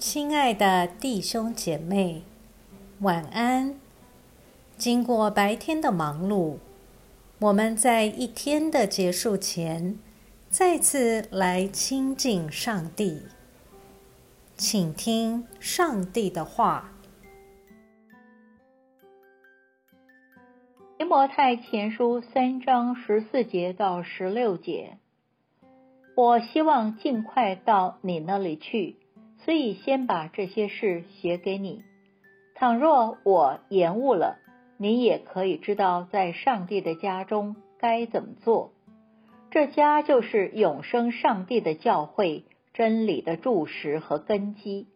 亲爱的弟兄姐妹，晚安。经过白天的忙碌，我们在一天的结束前，再次来亲近上帝，请听上帝的话。提摩太前书三章十四节到十六节，我希望尽快到你那里去。所以，先把这些事写给你。倘若我延误了，你也可以知道在上帝的家中该怎么做。这家就是永生上帝的教会，真理的柱石和根基。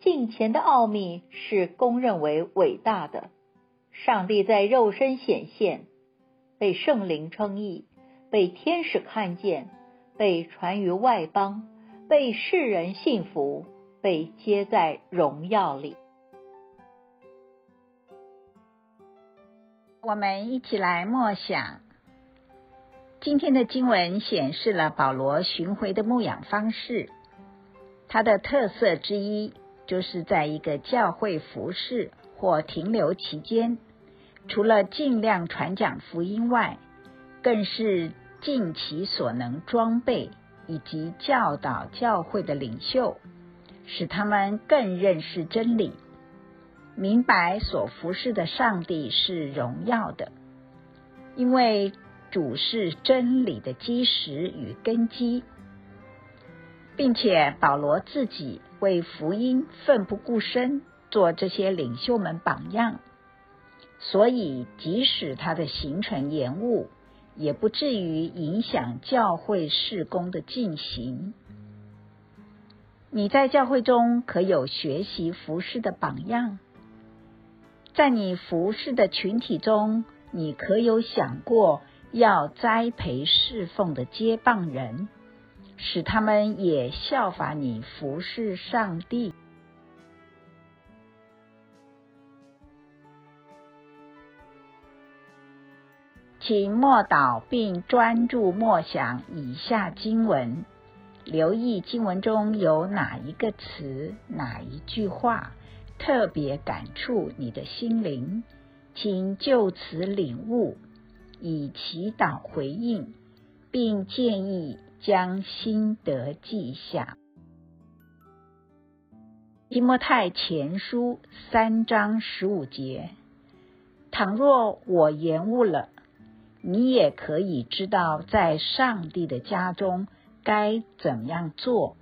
敬前的奥秘是公认为伟大的。上帝在肉身显现，被圣灵称义，被天使看见，被传于外邦。被世人信服，被接在荣耀里。我们一起来默想。今天的经文显示了保罗巡回的牧养方式。它的特色之一，就是在一个教会服侍或停留期间，除了尽量传讲福音外，更是尽其所能装备。以及教导教会的领袖，使他们更认识真理，明白所服侍的上帝是荣耀的，因为主是真理的基石与根基，并且保罗自己为福音奋不顾身，做这些领袖们榜样，所以即使他的行程延误。也不至于影响教会事工的进行。你在教会中可有学习服侍的榜样？在你服侍的群体中，你可有想过要栽培侍奉的接棒人，使他们也效法你服侍上帝？请默祷并专注默想以下经文，留意经文中有哪一个词、哪一句话特别感触你的心灵，请就此领悟，以祈祷回应，并建议将心得记下。提摩太前书三章十五节：倘若我延误了。你也可以知道，在上帝的家中该怎样做。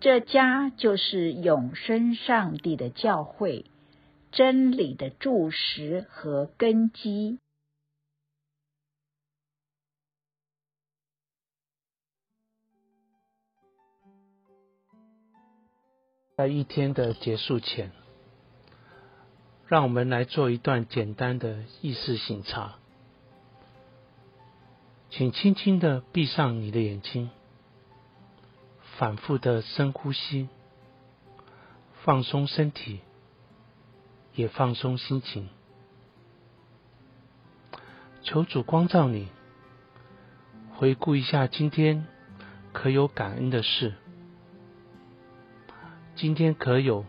这家就是永生上帝的教会，真理的柱石和根基。在一天的结束前，让我们来做一段简单的意识醒察。请轻轻的闭上你的眼睛，反复的深呼吸，放松身体，也放松心情。求主光照你，回顾一下今天可有感恩的事，今天可有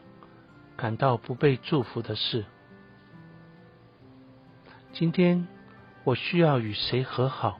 感到不被祝福的事，今天我需要与谁和好？